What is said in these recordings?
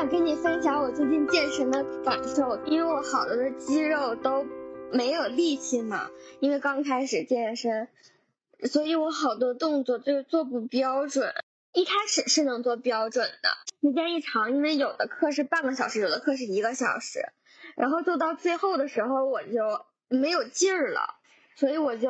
想跟你分享我最近健身的感受，因为我好多的肌肉都没有力气嘛，因为刚开始健身，所以我好多动作就是做不标准。一开始是能做标准的，时间一长，因为有的课是半个小时，有的课是一个小时，然后做到最后的时候我就没有劲儿了，所以我就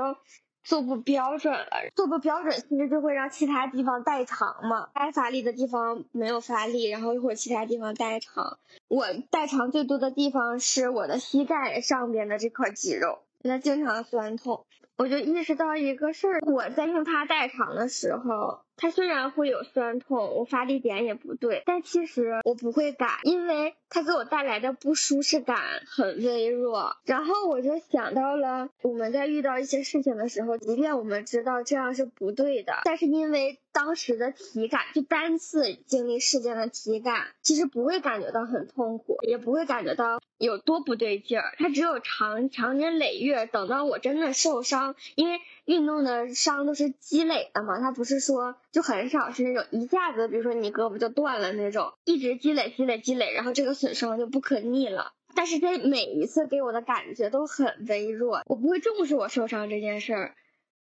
做不标准了。做不标准，其实就会让其他地方代偿嘛，该发力的地方没有发力，然后或者其他地方代偿。我代偿最多的地方是我的膝盖上边的这块肌肉，那经常酸痛。我就意识到一个事儿，我在用它代偿的时候。它虽然会有酸痛，我发力点也不对，但其实我不会改，因为它给我带来的不舒适感很微弱。然后我就想到了，我们在遇到一些事情的时候，即便我们知道这样是不对的，但是因为当时的体感，就单次经历事件的体感，其实不会感觉到很痛苦，也不会感觉到有多不对劲儿。它只有长长年累月，等到我真的受伤，因为。运动的伤都是积累的嘛，它不是说就很少是那种一下子，比如说你胳膊就断了那种，一直积累积累积累，然后这个损伤就不可逆了。但是这每一次给我的感觉都很微弱，我不会重视我受伤这件事儿，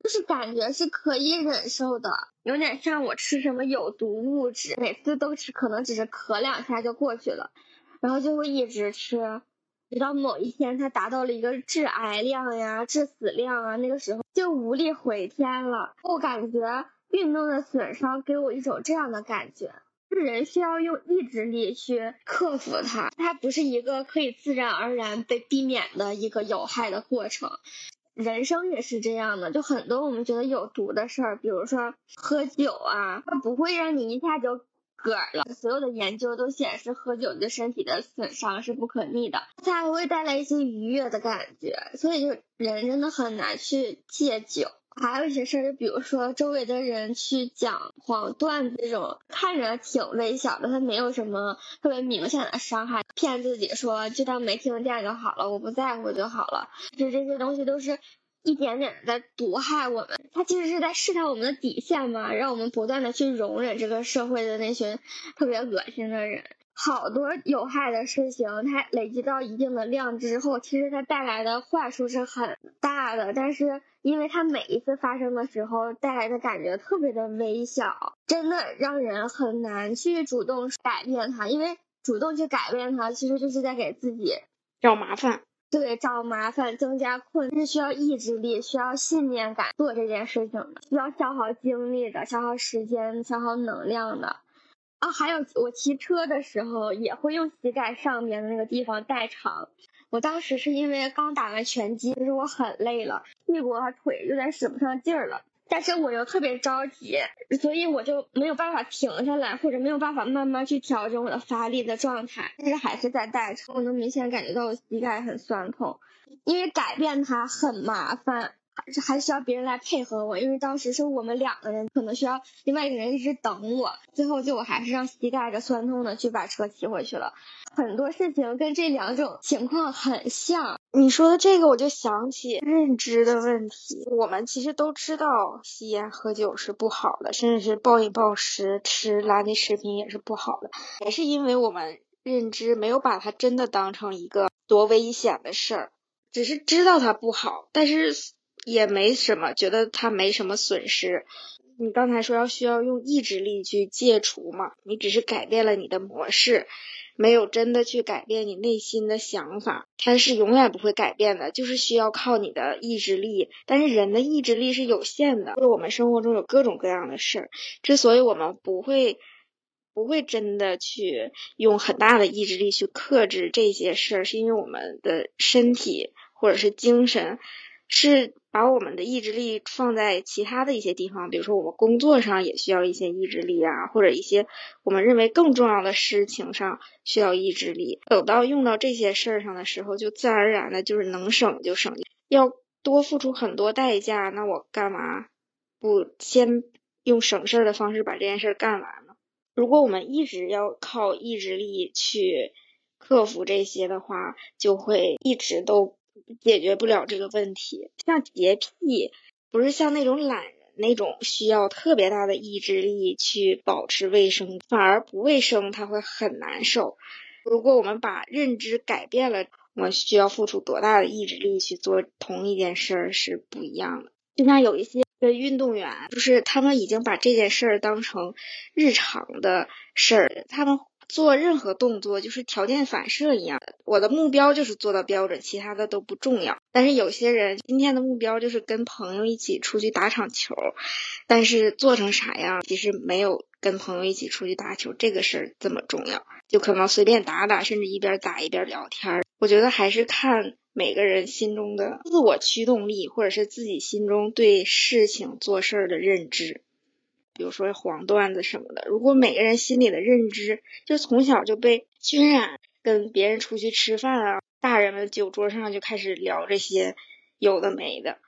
就是感觉是可以忍受的，有点像我吃什么有毒物质，每次都吃可能只是咳两下就过去了，然后就会一直吃。直到某一天，它达到了一个致癌量呀、致死量啊，那个时候就无力回天了。我感觉运动的损伤给我一种这样的感觉：人需要用意志力去克服它，它不是一个可以自然而然被避免的一个有害的过程。人生也是这样的，就很多我们觉得有毒的事儿，比如说喝酒啊，它不会让你一下就。嗝了，所有的研究都显示喝酒对身体的损伤是不可逆的，它还会带来一些愉悦的感觉，所以就人真的很难去戒酒。还有一些事儿，就比如说周围的人去讲黄段子这种，看着挺微小的，他没有什么特别明显的伤害，骗自己说就当没听见就好了，我不在乎就好了，就这些东西都是。一点点的在毒害我们，他其实是在试探我们的底线嘛，让我们不断的去容忍这个社会的那群特别恶心的人。好多有害的事情，它累积到一定的量之后，其实它带来的坏处是很大的。但是因为它每一次发生的时候带来的感觉特别的微小，真的让人很难去主动改变它。因为主动去改变它，其实就是在给自己找麻烦。对，找麻烦，增加困是需要意志力，需要信念感做这件事情的，需要消耗精力的，消耗时间，消耗能量的。啊，还有我骑车的时候也会用膝盖上面的那个地方代偿。我当时是因为刚打完拳击，就是我很累了，屁股和腿有点使不上劲儿了。但是我又特别着急，所以我就没有办法停下来，或者没有办法慢慢去调整我的发力的状态。但是还是在代偿，我能明显感觉到我膝盖很酸痛，因为改变它很麻烦。还需要别人来配合我，因为当时是我们两个人，可能需要另外一个人一直等我。最后就我还是让膝盖着酸痛的去把车骑回去了。很多事情跟这两种情况很像。你说的这个，我就想起认知的问题。我们其实都知道吸烟喝酒是不好的，甚至是暴饮暴食、吃垃圾食品也是不好的，也是因为我们认知没有把它真的当成一个多危险的事儿，只是知道它不好，但是。也没什么，觉得它没什么损失。你刚才说要需要用意志力去戒除嘛？你只是改变了你的模式，没有真的去改变你内心的想法。它是永远不会改变的，就是需要靠你的意志力。但是人的意志力是有限的，就我们生活中有各种各样的事儿。之所以我们不会不会真的去用很大的意志力去克制这些事儿，是因为我们的身体或者是精神。是把我们的意志力放在其他的一些地方，比如说我们工作上也需要一些意志力啊，或者一些我们认为更重要的事情上需要意志力。等到用到这些事儿上的时候，就自然而然的就是能省就省，要多付出很多代价，那我干嘛不先用省事儿的方式把这件事干完呢？如果我们一直要靠意志力去克服这些的话，就会一直都。解决不了这个问题，像洁癖，不是像那种懒人那种需要特别大的意志力去保持卫生，反而不卫生他会很难受。如果我们把认知改变了，我们需要付出多大的意志力去做同一件事儿是不一样的。就像有一些运动员，就是他们已经把这件事儿当成日常的事儿，他们。做任何动作就是条件反射一样，我的目标就是做到标准，其他的都不重要。但是有些人今天的目标就是跟朋友一起出去打场球，但是做成啥样其实没有跟朋友一起出去打球这个事儿这么重要，就可能随便打打，甚至一边打一边聊天。我觉得还是看每个人心中的自我驱动力，或者是自己心中对事情做事儿的认知。比如说黄段子什么的，如果每个人心里的认知就从小就被渲染，跟别人出去吃饭啊，大人们酒桌上就开始聊这些有的没的，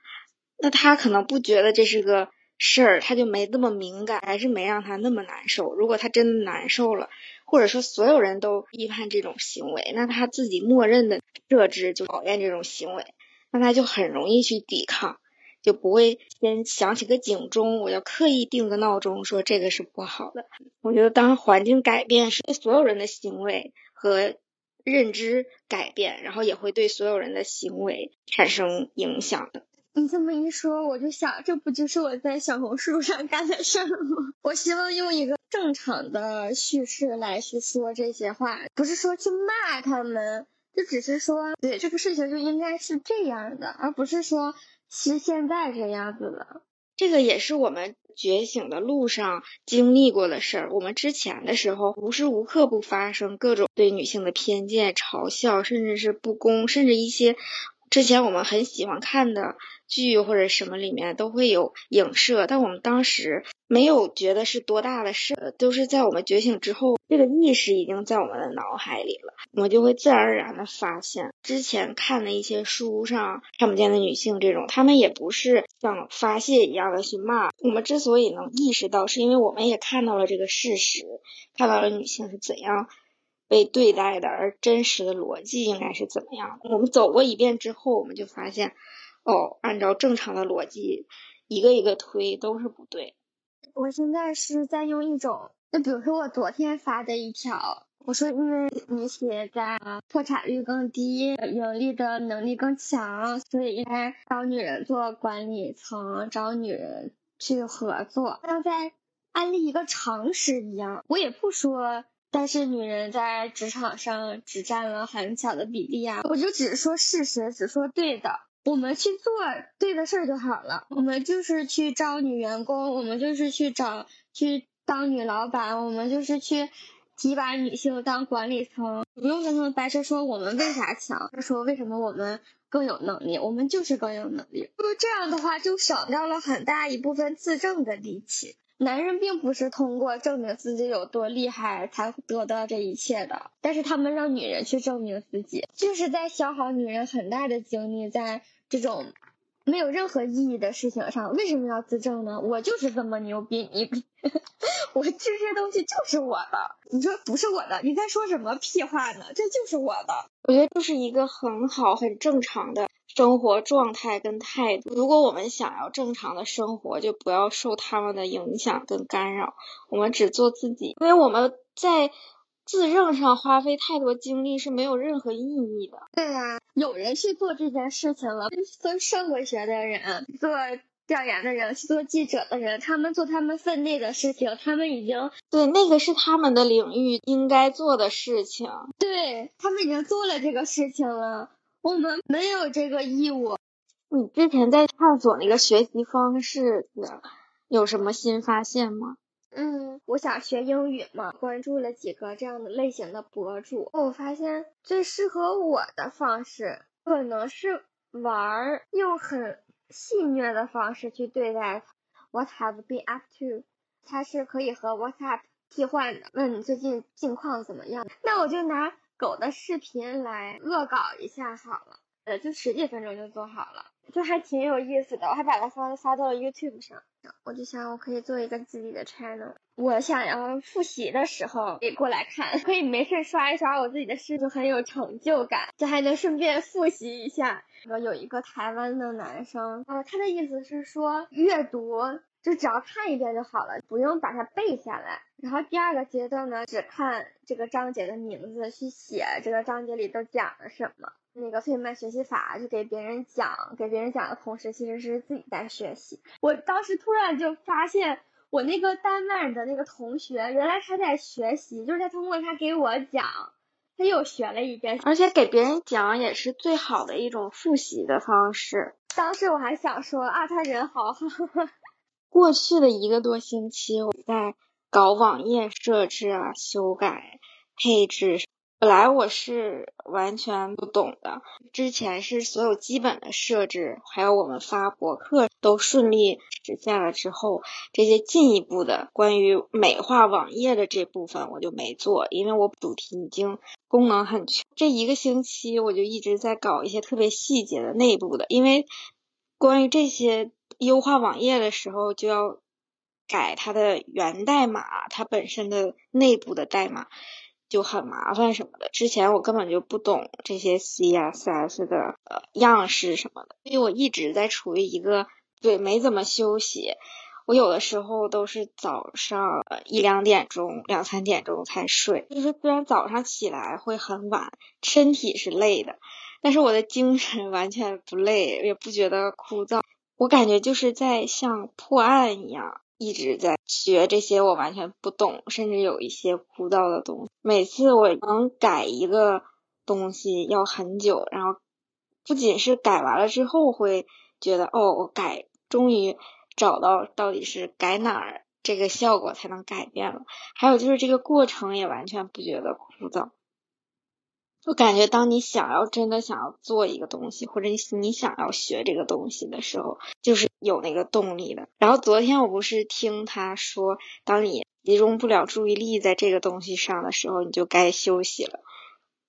那他可能不觉得这是个事儿，他就没那么敏感，还是没让他那么难受。如果他真的难受了，或者说所有人都批判这种行为，那他自己默认的设置就讨厌这种行为，那他就很容易去抵抗。就不会先响起个警钟，我要刻意定个闹钟，说这个是不好的。我觉得当环境改变，是对所有人的行为和认知改变，然后也会对所有人的行为产生影响的。你这么一说，我就想，这不就是我在小红书上干的事儿吗？我希望用一个正常的叙事来去说这些话，不是说去骂他们，就只是说，对这个事情就应该是这样的，而不是说。其实现在这样子的，这个也是我们觉醒的路上经历过的事儿。我们之前的时候无时无刻不发生各种对女性的偏见、嘲笑，甚至是不公，甚至一些之前我们很喜欢看的。剧或者什么里面都会有影射，但我们当时没有觉得是多大的事，都是在我们觉醒之后，这个意识已经在我们的脑海里了，我们就会自然而然的发现，之前看的一些书上看不见的女性这种，他们也不是像发泄一样的去骂。我们之所以能意识到，是因为我们也看到了这个事实，看到了女性是怎样被对待的，而真实的逻辑应该是怎么样。我们走过一遍之后，我们就发现。哦，按照正常的逻辑，一个一个推都是不对。我现在是在用一种，就比如说我昨天发的一条，我说因为女企业家破产率更低，盈利的能力更强，所以应该找女人做管理层，找女人去合作，像在安利一个常识一样。我也不说，但是女人在职场上只占了很小的比例啊，我就只说事实，只说对的。我们去做对的事儿就好了。我们就是去招女员工，我们就是去找去当女老板，我们就是去提拔女性当管理层。不用跟他们掰扯说我们为啥强，说为什么我们更有能力，我们就是更有能力。就这样的话，就省掉了很大一部分自证的力气。男人并不是通过证明自己有多厉害才得到这一切的，但是他们让女人去证明自己，就是在消耗女人很大的精力在。这种没有任何意义的事情上，为什么要自证呢？我就是这么牛逼，你 我这些东西就是我的，你说不是我的，你在说什么屁话呢？这就是我的。我觉得这是一个很好、很正常的生活状态跟态度。如果我们想要正常的生活，就不要受他们的影响跟干扰，我们只做自己，因为我们在。自证上花费太多精力是没有任何意义的。对呀，有人去做这件事情了，做社会学的人、做调研的人、去做记者的人，他们做他们分内的事情，他们已经对那个是他们的领域应该做的事情。对他们已经做了这个事情了，我们没有这个义务。你之前在探索那个学习方式的，有什么新发现吗？嗯，我想学英语嘛，关注了几个这样的类型的博主，我发现最适合我的方式可能是玩，用很戏谑的方式去对待。What have been up to？它是可以和 What's up 替换的，问你最近近况怎么样？那我就拿狗的视频来恶搞一下好了，呃，就十几分钟就做好了，就还挺有意思的。我还把它发发到了 YouTube 上。我就想，我可以做一个自己的 channel。我想要复习的时候，可以过来看，可以没事刷一刷我自己的诗，就很有成就感，就还能顺便复习一下。有一个台湾的男生，呃，他的意思是说，阅读就只要看一遍就好了，不用把它背下来。然后第二个阶段呢，只看这个章节的名字，去写这个章节里都讲了什么。那个费曼学习法就给别人讲，给别人讲的同时，其实是自己在学习。我当时突然就发现，我那个丹麦的那个同学，原来他在学习，就是他通过他给我讲，他又学了一遍。而且给别人讲也是最好的一种复习的方式。当时我还想说啊，他人好好。过去的一个多星期，我在搞网页设置啊、修改、配置。本来我是完全不懂的，之前是所有基本的设置，还有我们发博客都顺利实现了之后，这些进一步的关于美化网页的这部分我就没做，因为我主题已经功能很全。这一个星期我就一直在搞一些特别细节的内部的，因为关于这些优化网页的时候就要改它的源代码，它本身的内部的代码。就很麻烦什么的，之前我根本就不懂这些 C 呀、CS 的呃样式什么的，所以我一直在处于一个对没怎么休息。我有的时候都是早上一两点钟、两三点钟才睡，就是虽然早上起来会很晚，身体是累的，但是我的精神完全不累，也不觉得枯燥。我感觉就是在像破案一样。一直在学这些我完全不懂，甚至有一些枯燥的东西。每次我能改一个东西要很久，然后不仅是改完了之后会觉得哦，我改终于找到到底是改哪儿这个效果才能改变了，还有就是这个过程也完全不觉得枯燥。我感觉，当你想要真的想要做一个东西，或者你你想要学这个东西的时候，就是有那个动力的。然后昨天我不是听他说，当你集中不了注意力在这个东西上的时候，你就该休息了。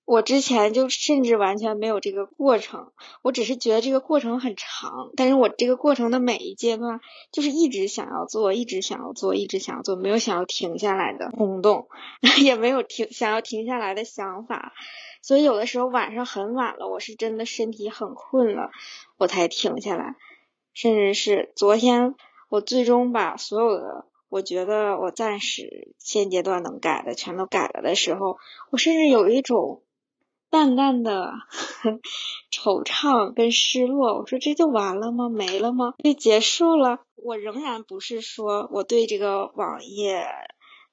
我之前就甚至完全没有这个过程，我只是觉得这个过程很长，但是我这个过程的每一阶段就是一直想要做，一直想要做，一直想要做，没有想要停下来的冲动，也没有停想要停下来的想法。所以有的时候晚上很晚了，我是真的身体很困了，我才停下来。甚至是昨天，我最终把所有的我觉得我暂时现阶段能改的全都改了的时候，我甚至有一种。淡淡的 惆怅跟失落，我说这就完了吗？没了吗？就结束了？我仍然不是说我对这个网页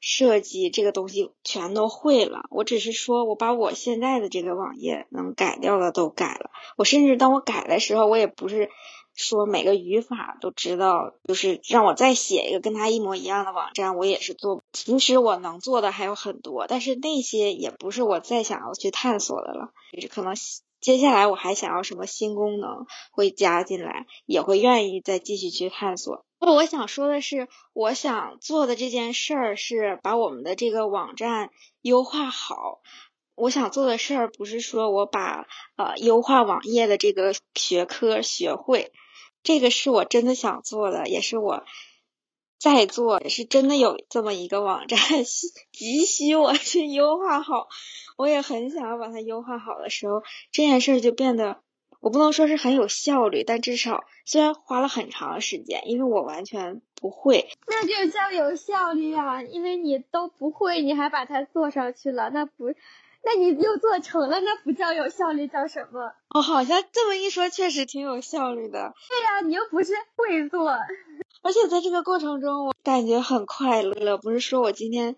设计这个东西全都会了，我只是说我把我现在的这个网页能改掉的都改了。我甚至当我改的时候，我也不是。说每个语法都知道，就是让我再写一个跟他一模一样的网站，我也是做。其实我能做的还有很多，但是那些也不是我再想要去探索的了。就是可能接下来我还想要什么新功能会加进来，也会愿意再继续去探索。那我想说的是，我想做的这件事儿是把我们的这个网站优化好。我想做的事儿不是说我把呃优化网页的这个学科学会。这个是我真的想做的，也是我在做，也是真的有这么一个网站，急需我去优化好。我也很想要把它优化好的时候，这件事儿就变得，我不能说是很有效率，但至少虽然花了很长时间，因为我完全不会。那就叫有效率啊，因为你都不会，你还把它做上去了，那不。那你又做成了，那不叫有效率，叫什么？哦，好像这么一说，确实挺有效率的。对呀，你又不是会做，而且在这个过程中，我感觉很快乐。不是说我今天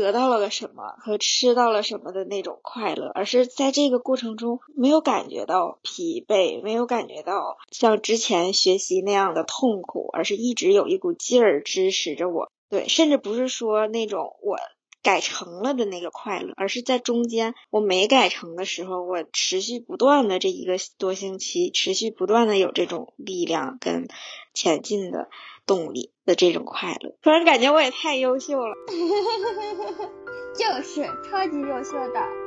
得到了个什么和吃到了什么的那种快乐，而是在这个过程中没有感觉到疲惫，没有感觉到像之前学习那样的痛苦，而是一直有一股劲儿支持着我。对，甚至不是说那种我。改成了的那个快乐，而是在中间我没改成的时候，我持续不断的这一个多星期，持续不断的有这种力量跟前进的动力的这种快乐。突然感觉我也太优秀了，就是超级优秀的。